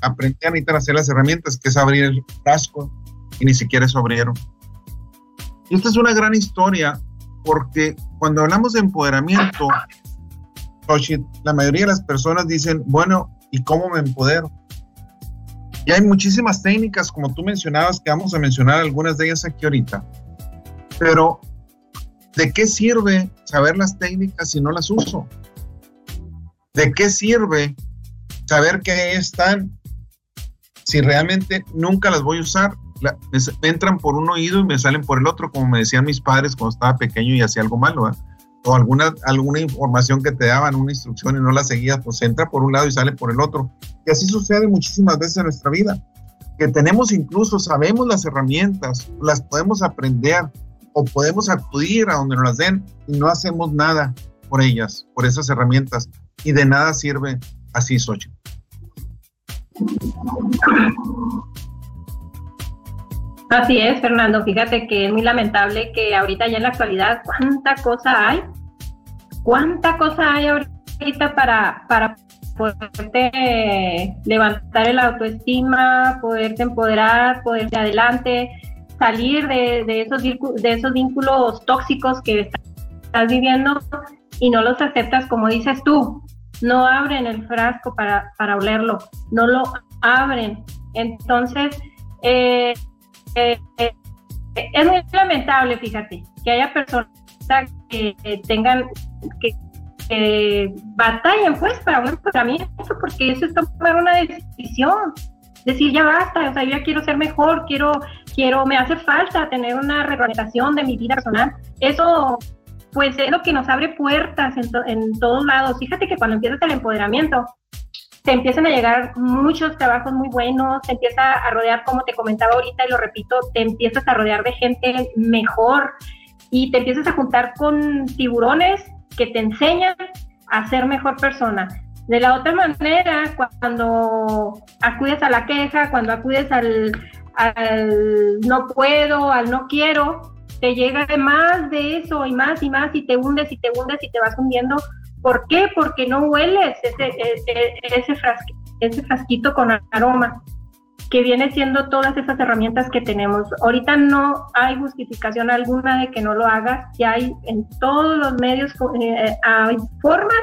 Speaker 2: aprender a hacer las herramientas, que es abrir el frasco y ni siquiera eso abrieron. Y esta es una gran historia porque cuando hablamos de empoderamiento, la mayoría de las personas dicen, bueno, ¿y cómo me empodero? Y hay muchísimas técnicas, como tú mencionabas, que vamos a mencionar algunas de ellas aquí ahorita. Pero, ¿de qué sirve saber las técnicas si no las uso? ¿De qué sirve saber que están si realmente nunca las voy a usar? Entran por un oído y me salen por el otro, como me decían mis padres cuando estaba pequeño y hacía algo malo. O alguna, alguna información que te daban, una instrucción y no la seguías, pues entra por un lado y sale por el otro. Y así sucede muchísimas veces en nuestra vida. Que tenemos incluso, sabemos las herramientas, las podemos aprender o podemos acudir a donde nos las den y no hacemos nada por ellas, por esas herramientas. Y de nada sirve así, Sochi.
Speaker 3: Así es, Fernando. Fíjate que es muy lamentable que ahorita ya en la actualidad, ¿cuánta cosa hay? ¿Cuánta cosa hay ahorita para, para poderte levantar el autoestima, poderte empoderar, poderte adelante, salir de, de, esos, de esos vínculos tóxicos que estás viviendo y no los aceptas como dices tú? No abren el frasco para, para olerlo, no lo abren. Entonces, eh, eh, es muy lamentable, fíjate, que haya personas que, tengan, que, batallen pues para un tratamiento, porque eso es tomar una decisión, decir ya basta, o sea, yo ya quiero ser mejor, quiero, quiero, me hace falta tener una representación de mi vida personal. Eso pues es lo que nos abre puertas en, en todos lados. Fíjate que cuando empiezas el empoderamiento, te empiezan a llegar muchos trabajos muy buenos, te empieza a rodear, como te comentaba ahorita y lo repito, te empiezas a rodear de gente mejor y te empiezas a juntar con tiburones que te enseñan a ser mejor persona. De la otra manera, cuando acudes a la queja, cuando acudes al, al no puedo, al no quiero, te llega más de eso y más y más y te hundes y te hundes y te vas hundiendo ¿Por qué? Porque no hueles ese, e, e, ese, frasquito con aroma que viene siendo todas esas herramientas que tenemos. Ahorita no hay justificación alguna de que no lo hagas, ya hay en todos los medios, eh, hay formas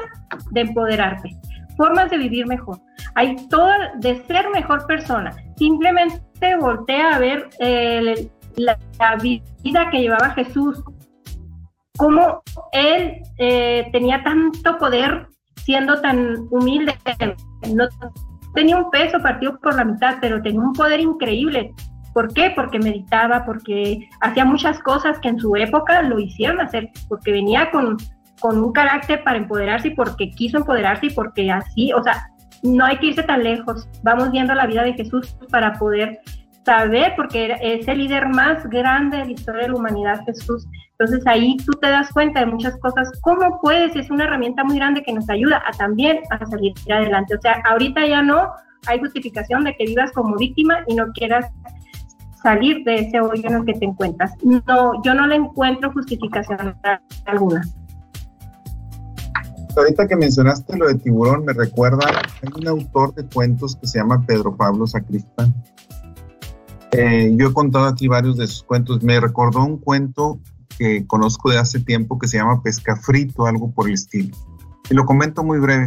Speaker 3: de empoderarte, formas de vivir mejor, hay todo de ser mejor persona. Simplemente voltea a ver eh, la, vida que llevaba Jesús, cómo él eh, tenía tanto poder siendo tan humilde. No tenía un peso partido por la mitad, pero tenía un poder increíble. ¿Por qué? Porque meditaba, porque hacía muchas cosas que en su época lo hicieron hacer, porque venía con, con un carácter para empoderarse y porque quiso empoderarse y porque así, o sea, no hay que irse tan lejos. Vamos viendo la vida de Jesús para poder saber, porque es el líder más grande de la historia de la humanidad, Jesús. Entonces ahí tú te das cuenta de muchas cosas. ¿Cómo puedes? Es una herramienta muy grande que nos ayuda a también a salir adelante. O sea, ahorita ya no hay justificación de que vivas como víctima y no quieras salir de ese hoyo en el que te encuentras. No, yo no le encuentro justificación alguna.
Speaker 2: Ahorita que mencionaste lo de tiburón, me recuerda, hay un autor de cuentos que se llama Pedro Pablo Sacristán. Eh, yo he contado aquí varios de sus cuentos. Me recordó un cuento que conozco de hace tiempo que se llama pesca frito, algo por el estilo. Y lo comento muy breve.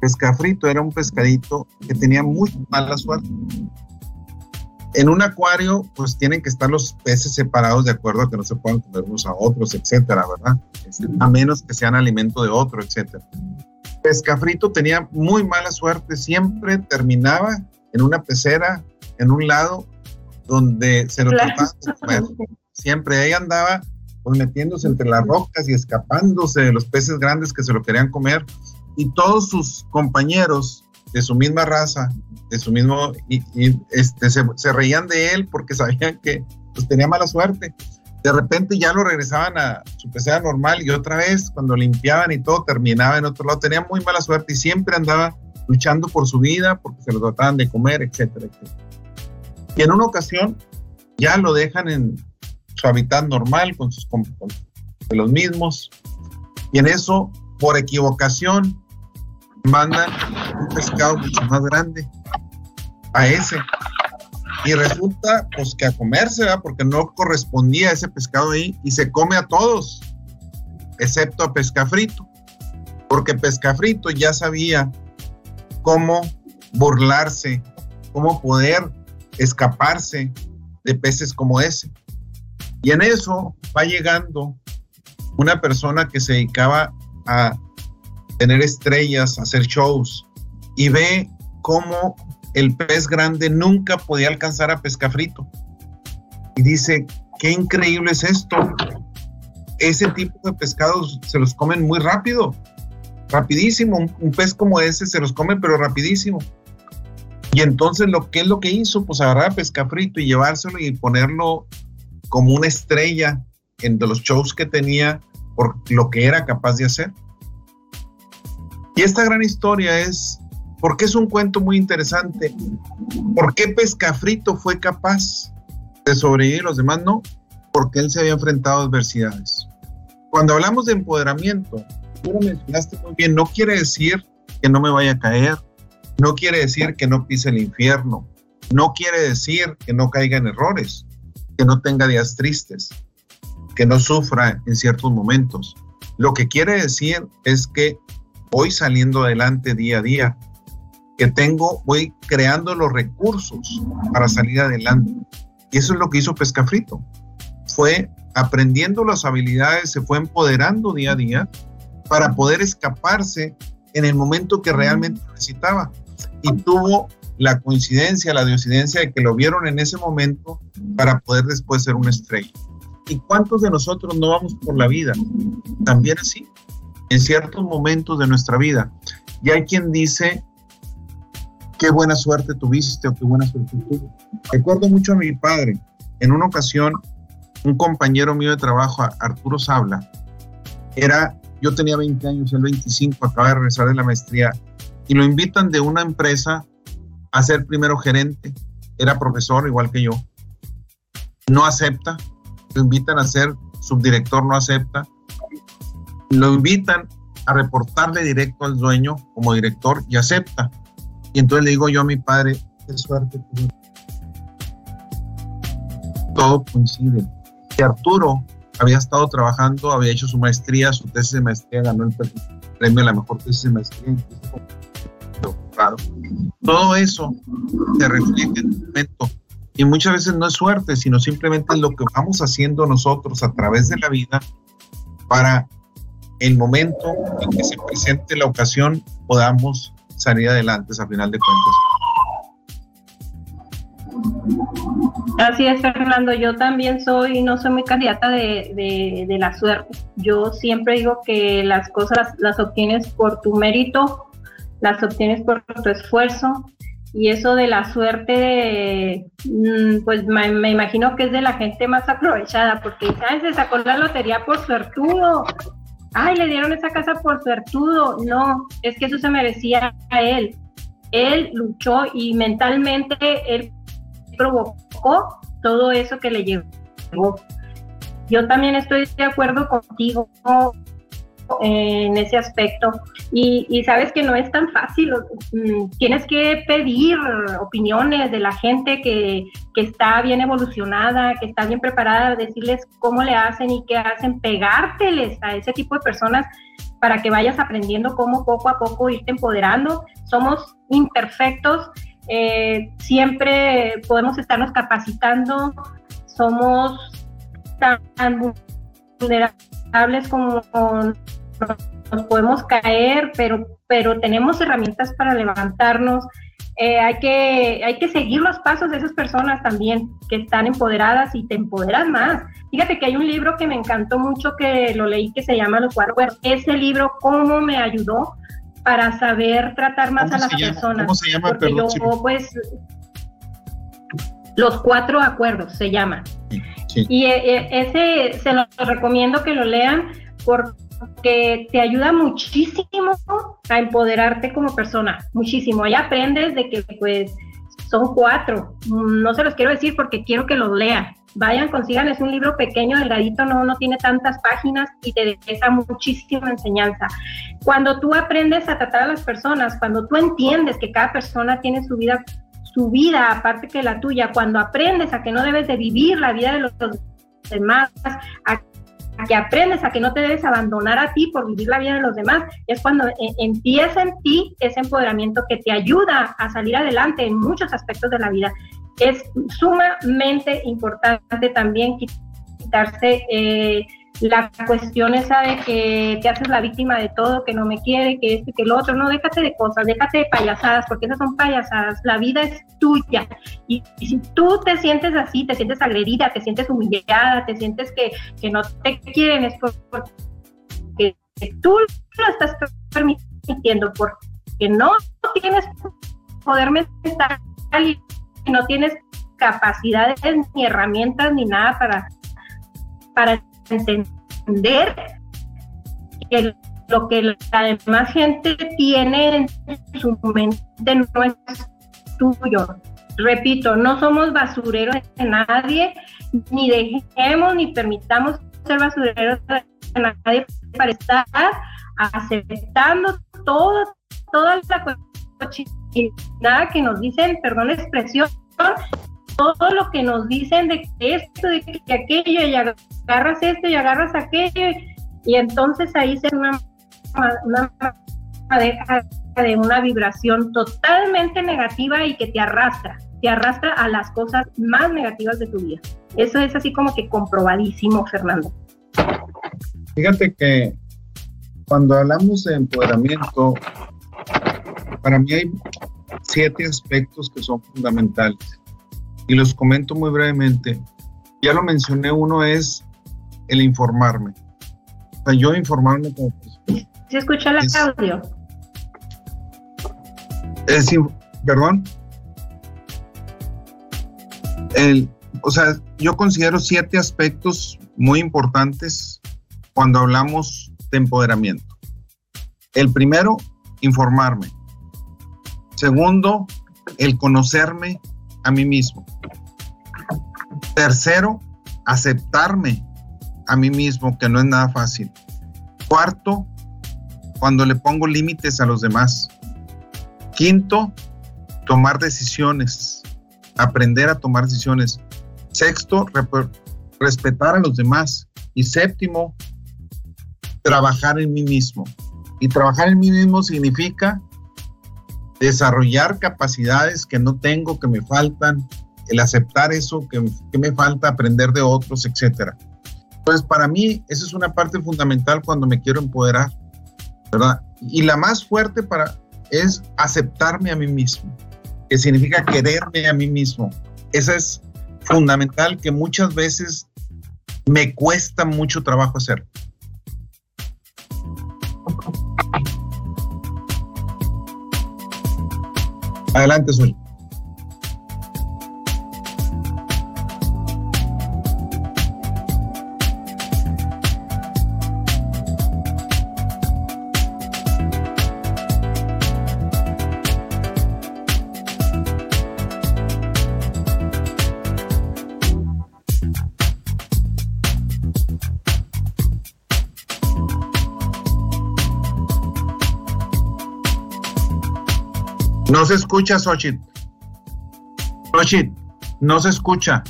Speaker 2: Pesca frito era un pescadito que tenía muy mala suerte. En un acuario, pues tienen que estar los peces separados de acuerdo a que no se puedan comer unos a otros, etcétera, ¿verdad? A menos que sean alimento de otro, etcétera. Pesca frito tenía muy mala suerte, siempre terminaba en una pecera en un lado donde se lo trataba de comer. Siempre ella andaba pues metiéndose entre las rocas y escapándose de los peces grandes que se lo querían comer. Y todos sus compañeros de su misma raza, de su mismo, y, este, se, reían de él porque sabían que pues, tenía mala suerte. De repente ya lo regresaban a su pecera normal y otra vez cuando limpiaban y todo terminaba en otro lado. Tenía muy mala suerte y siempre andaba luchando por su vida porque se lo trataban de comer, etcétera, etcétera. Y en una ocasión ya lo dejan en, su hábitat normal con sus de los mismos. Y en eso, por equivocación, mandan un pescado mucho más grande a ese. Y resulta pues que a comerse, porque no correspondía ese pescado ahí y se come a todos, excepto a pescafrito, porque pescafrito ya sabía cómo burlarse, cómo poder escaparse de peces como ese. Y en eso va llegando una persona que se dedicaba a tener estrellas, hacer shows, y ve cómo el pez grande nunca podía alcanzar a pescafrito. Y dice, qué increíble es esto. Ese tipo de pescados se los comen muy rápido, rapidísimo. Un, pez como ese se los come, pero rapidísimo. Y entonces, lo que es lo que hizo? Pues agarrar a pescafrito y llevárselo y ponerlo como una estrella en los shows que tenía por lo que era capaz de hacer. Y esta gran historia es, porque es un cuento muy interesante, ¿por qué Pescafrito fue capaz de sobrevivir los demás no? Porque él se había enfrentado a adversidades. Cuando hablamos de empoderamiento, tú lo mencionaste muy bien, no quiere decir que no me vaya a caer, no quiere decir que no pise el infierno, no quiere decir que no caiga en errores que no tenga días tristes, que no sufra en ciertos momentos. Lo que quiere decir es que voy saliendo adelante día a día, que tengo, voy creando los recursos para salir adelante. Y eso es lo que hizo Pescafrito. Fue aprendiendo las habilidades, se fue empoderando día a día para poder escaparse en el momento que realmente necesitaba. Y tuvo la coincidencia, la diocidencia de que lo vieron en ese momento para poder después ser una estrella. ¿Y cuántos de nosotros no vamos por la vida? También así, en ciertos momentos de nuestra vida. Y hay quien dice, qué buena suerte tuviste o qué buena suerte tuve. Recuerdo mucho a mi padre. En una ocasión, un compañero mío de trabajo, Arturo Sabla, era, yo tenía 20 años, él 25, acaba de regresar de la maestría, y lo invitan de una empresa a ser primero gerente, era profesor igual que yo, no acepta, lo invitan a ser subdirector, no acepta, lo invitan a reportarle directo al dueño como director y acepta. Y entonces le digo yo a mi padre, qué suerte. Todo coincide. Que Arturo había estado trabajando, había hecho su maestría, su tesis de maestría, ganó el premio a la mejor tesis de maestría. Todo eso se refleja en el momento. Y muchas veces no es suerte, sino simplemente lo que vamos haciendo nosotros a través de la vida para el momento en que se presente la ocasión podamos salir adelante a final de
Speaker 3: cuentas. Así es, Fernando. Yo también soy, no soy muy candidata de, la suerte. Yo siempre digo que las cosas las obtienes por tu mérito las obtienes por tu esfuerzo. Y eso de la suerte, mm, pues me, imagino que es de la gente más aprovechada, porque ¿sabes? se sacó la lotería por suertudo. Ay, le dieron esa casa por suertudo. No, es que eso se merecía a él. Él luchó y mentalmente él provocó todo eso que le llevó. Yo también estoy de acuerdo contigo en ese aspecto. Y, sabes que no es tan fácil. Mm, tienes que pedir opiniones de la gente que, que, está bien evolucionada, que está bien preparada, decirles cómo le hacen y qué hacen, pegárteles a ese tipo de personas para que vayas aprendiendo cómo poco a poco irte empoderando. Somos imperfectos, eh, siempre podemos estarnos capacitando, somos tan vulnerables como nos podemos caer, pero, pero tenemos herramientas para levantarnos eh, hay, que, hay que seguir los pasos de esas personas también que están empoderadas y te empoderan más. Fíjate que hay un libro que me encantó mucho que lo leí que se llama Los Cuatro Ese libro, ¿cómo me ayudó para saber tratar más a las personas?
Speaker 2: ¿Cómo se llama?
Speaker 3: Porque yo, pues, los cuatro acuerdos se llama. Y eh, eh, ese se lo recomiendo que lo lean porque te ayuda muchísimo a empoderarte como persona, muchísimo. Ahí aprendes de que pues son cuatro. No se los quiero decir porque quiero que los lean. Vayan, consigan, es un libro pequeño, delgadito, no, no tiene tantas páginas y te deja muchísima enseñanza. Cuando tú aprendes a tratar a las personas, cuando tú entiendes que cada persona tiene su vida su vida aparte que la tuya, cuando aprendes a que no debes de vivir la vida de los demás, a, que aprendes a que no te debes abandonar a ti por vivir la vida de los demás, es cuando e, empieza en ti ese empoderamiento que te ayuda a salir adelante en muchos aspectos de la vida. Es sumamente importante también quitarse... Eh, la cuestión esa de que te haces la víctima de todo, que no me quiere, que esto y que lo otro, no, déjate de cosas, déjate de payasadas, porque esas son payasadas, la vida es tuya. Y, si tú te sientes así, te sientes agredida, te sientes humillada, te sientes que, que no te quieren, es porque tú lo estás permitiendo, porque no tienes poder mental y no tienes capacidades ni herramientas ni nada para, para entender que lo que la demás gente tiene en su mente no es tuyo. Repito, no somos basureros de nadie, ni dejemos ni permitamos ser basureros de nadie para estar aceptando todo, toda la cochinada que nos dicen, perdón la expresión, todo lo que nos dicen de esto, de que aquello, y agarras esto y agarras aquello, y entonces ahí se una, una de una vibración totalmente negativa y que te arrastra, te arrastra a las cosas más negativas de tu vida. Eso es así como que comprobadísimo, Fernando.
Speaker 2: Fíjate que cuando hablamos de empoderamiento, para mí hay siete aspectos que son fundamentales y los comento muy brevemente. Ya lo mencioné, uno es el informarme. O sea, yo informarme como
Speaker 3: ¿Se escucha el audio?
Speaker 2: Es, perdón. El, o sea, yo considero siete aspectos muy importantes cuando hablamos de empoderamiento. El primero, informarme. Segundo, el conocerme a mí mismo. Tercero, aceptarme a mí mismo, que no es nada fácil. Cuarto, cuando le pongo límites a los demás. Quinto, tomar decisiones, aprender a tomar decisiones. Sexto, respetar a los demás. Y séptimo, trabajar en mí mismo. Y trabajar en mí mismo significa desarrollar capacidades que no tengo, que me faltan, el aceptar eso que, me falta, aprender de otros, etcétera. Entonces, para mí, esa es una parte fundamental cuando me quiero empoderar, ¿verdad? Y la más fuerte para es aceptarme a mí mismo, que significa quererme a mí mismo. Esa es fundamental que muchas veces me cuesta mucho trabajo hacer. Adelante, Sol. No se escucha, Xochitl. Xochitl, no se escucha.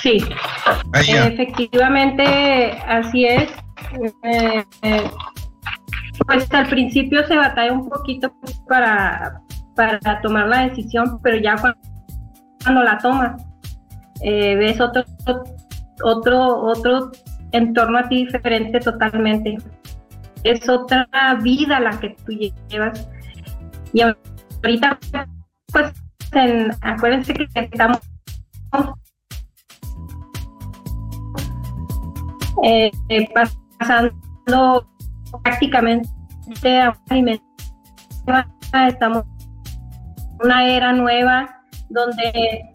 Speaker 3: Sí, efectivamente así es. Eh, eh, al principio se batalla un poquito para, para tomar la decisión, pero ya cuando, la tomas, eh, ves otro, otro, otro entorno a ti diferente totalmente. Es otra vida la que tú llevas. Y ahorita, pues, acuérdense que estamos eh, pasando prácticamente estamos en una era nueva donde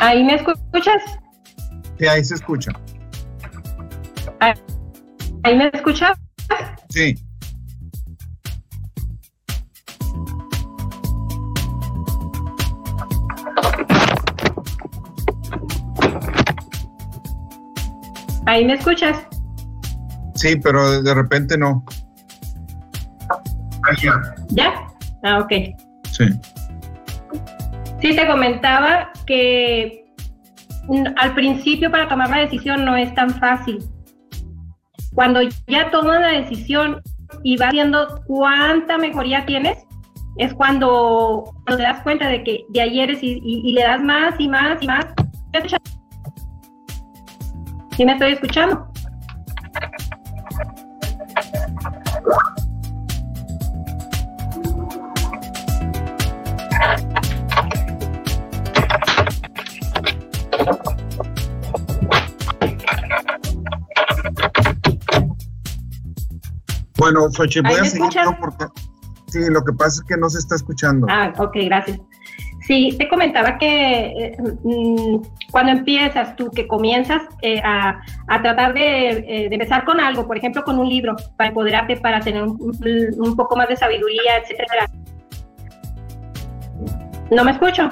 Speaker 3: ¿Ahí me escuchas?
Speaker 2: Sí, ahí se escucha.
Speaker 3: ¿Ahí me escuchas?
Speaker 2: Sí.
Speaker 3: ¿Ahí me escuchas?
Speaker 2: Sí, pero de repente no.
Speaker 3: ¿Ya? Ah, ok.
Speaker 2: Sí.
Speaker 3: Sí, te comentaba que al principio para tomar la decisión no es tan fácil. Cuando ya tomas la decisión y vas viendo cuánta mejoría tienes, es cuando, te das cuenta de que de ayer es y, le das más y más y más. ¿Sí me estoy escuchando?
Speaker 2: Bueno, Xochitl, voy a seguir porque sí, lo que pasa es que no se está escuchando.
Speaker 3: Ah, ok, gracias. Sí, te comentaba que eh, mm, cuando empiezas tú, que comienzas eh, a, tratar eh, de, empezar con algo, por ejemplo, con un libro, para empoderarte, para tener un, poco más de sabiduría, etcétera. ¿No me escucho?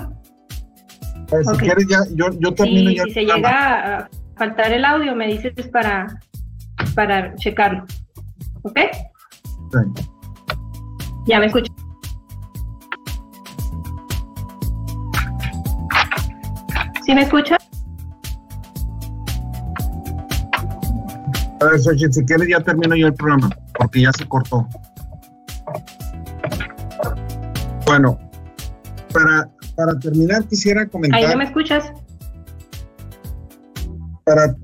Speaker 2: Si quieres, ya, yo, yo termino
Speaker 3: ya. Si se llega a faltar el audio, me dices para, para checarlo. ¿Ok? Sí. Ya me escucho. ¿Sí me escucha?
Speaker 2: A ver, Xochitl, si quieres ya termino yo el programa, porque ya se cortó. Bueno, para, para terminar quisiera comentar...
Speaker 3: Ahí no me escuchas.
Speaker 2: Para...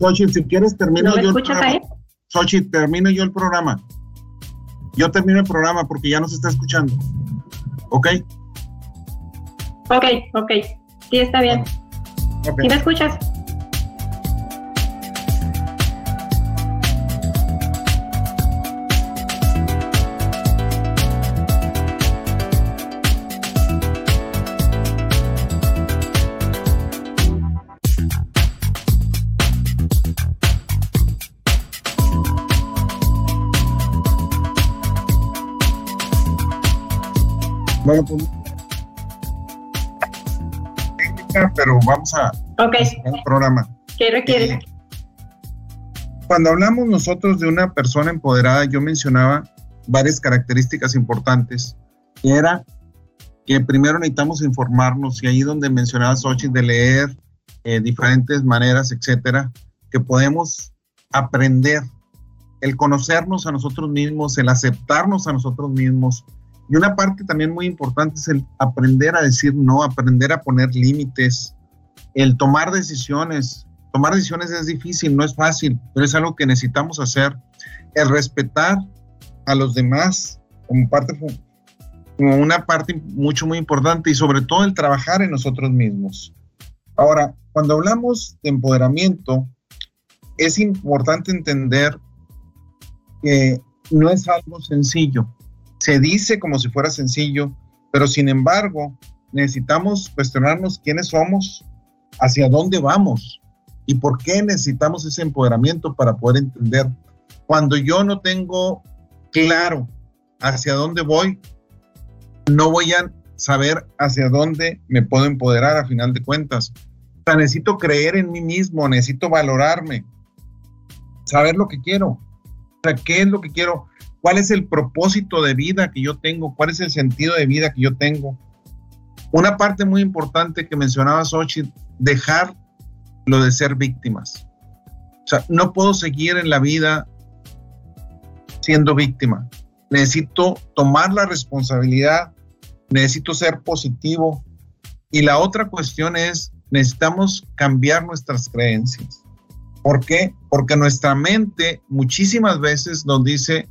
Speaker 2: Xochitl, si quieres termino
Speaker 3: ¿No me
Speaker 2: yo
Speaker 3: escuchas
Speaker 2: el
Speaker 3: ahí?
Speaker 2: Xochitl, termino yo el programa. Yo termino el programa porque ya no se está escuchando. ¿Ok?
Speaker 3: Ok, ok. Sí, está bien. Okay. me escuchas?
Speaker 2: Bueno, pues pero vamos a
Speaker 3: okay.
Speaker 2: el programa.
Speaker 3: ¿Qué requiere?
Speaker 2: cuando hablamos nosotros de una persona empoderada, yo mencionaba varias características importantes. Era que primero necesitamos informarnos, y ahí donde mencionaba Sochi de leer eh, diferentes maneras, etcétera, que podemos aprender, el conocernos a nosotros mismos, el aceptarnos a nosotros mismos, y una parte también muy importante es el aprender a decir no, aprender a poner límites, el tomar decisiones. Tomar decisiones es difícil, no es fácil, pero es algo que necesitamos hacer. El respetar a los demás como parte como una parte mucho muy importante y sobre todo el trabajar en nosotros mismos. Ahora, cuando hablamos de empoderamiento, es importante entender que no es algo sencillo se dice como si fuera sencillo, pero sin embargo necesitamos cuestionarnos quiénes somos, hacia dónde vamos y por qué necesitamos ese empoderamiento para poder entender. Cuando yo no tengo claro hacia dónde voy, no voy a saber hacia dónde me puedo empoderar a final de cuentas. O sea, necesito creer en mí mismo, necesito valorarme, saber lo que quiero. O sea, ¿qué es lo que quiero? Cuál es el propósito de vida que yo tengo, cuál es el sentido de vida que yo tengo. Una parte muy importante que mencionaba Sochi, dejar lo de ser víctimas. O sea, no puedo seguir en la vida siendo víctima. Necesito tomar la responsabilidad, necesito ser positivo. Y la otra cuestión es, necesitamos cambiar nuestras creencias. ¿Por qué? Porque nuestra mente muchísimas veces nos dice,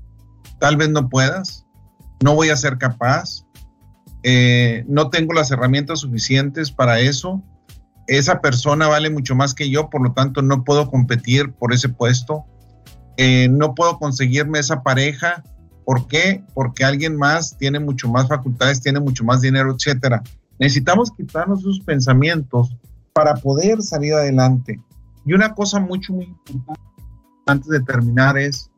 Speaker 2: tal vez no puedas, no voy a ser capaz, eh, no tengo las herramientas suficientes para eso, esa persona vale mucho más que yo, por lo tanto no puedo competir por ese puesto, eh, no puedo conseguirme esa pareja, ¿por qué? Porque alguien más tiene mucho más facultades, tiene mucho más dinero, etcétera. Necesitamos quitarnos esos pensamientos para poder salir adelante. Y una cosa mucho, muy importante antes de terminar es,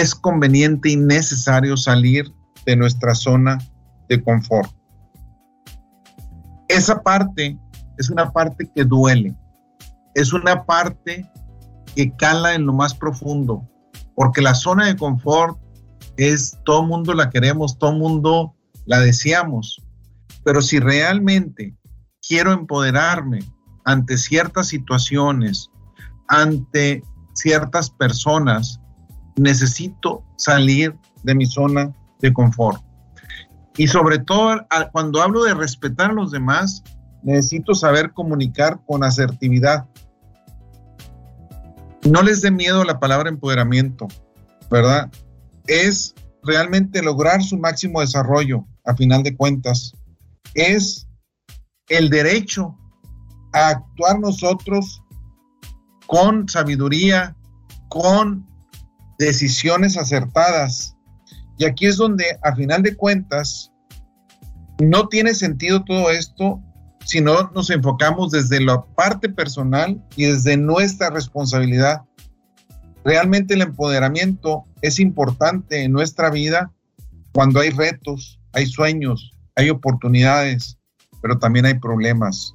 Speaker 2: es conveniente y necesario salir de nuestra zona de confort. Esa parte es una parte que duele, es una parte que cala en lo más profundo, porque la zona de confort es, todo mundo la queremos, todo mundo la deseamos, pero si realmente quiero empoderarme ante ciertas situaciones, ante ciertas personas, necesito salir de mi zona de confort. Y sobre todo, cuando hablo de respetar a los demás, necesito saber comunicar con asertividad. No les dé miedo la palabra empoderamiento, ¿verdad? Es realmente lograr su máximo desarrollo, a final de cuentas. Es el derecho a actuar nosotros con sabiduría, con decisiones acertadas. Y aquí es donde, a final de cuentas, no tiene sentido todo esto si no nos enfocamos desde la parte personal y desde nuestra responsabilidad. Realmente el empoderamiento es importante en nuestra vida cuando hay retos, hay sueños, hay oportunidades, pero también hay problemas,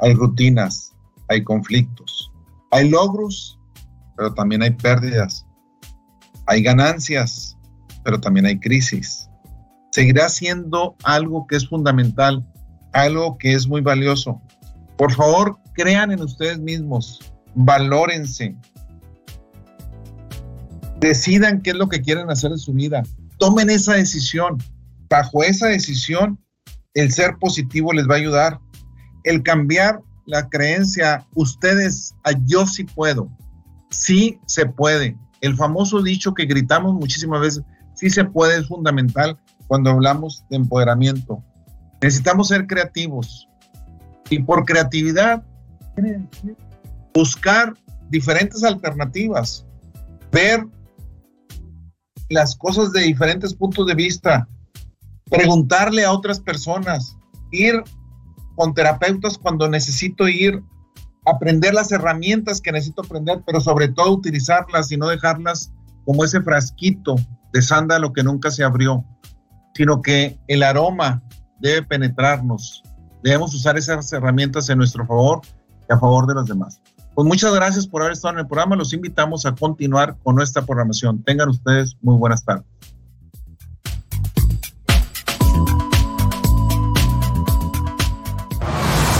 Speaker 2: hay rutinas, hay conflictos, hay logros, pero también hay pérdidas, hay ganancias, pero también hay crisis. Seguirá siendo algo que es fundamental algo que es muy valioso. Por favor, crean en ustedes mismos, valórense, decidan qué es lo que quieren hacer en su vida, tomen esa decisión. Bajo esa decisión, el ser positivo les va a ayudar. El cambiar la creencia, ustedes, a yo sí puedo, sí se puede. El famoso dicho que gritamos muchísimas veces, sí se puede, es fundamental cuando hablamos de empoderamiento. Necesitamos ser creativos. Y por creatividad, buscar diferentes alternativas, ver las cosas de diferentes puntos de vista, preguntarle a otras personas, ir con terapeutas cuando necesito ir, aprender las herramientas que necesito aprender, pero sobre todo utilizarlas y no dejarlas como ese frasquito de sándalo que nunca se abrió, sino que el aroma debe penetrarnos. Debemos usar esas herramientas en nuestro favor y a favor de los demás. Pues muchas gracias por haber estado en el programa. Los invitamos a continuar con nuestra programación. Tengan ustedes muy buenas tardes.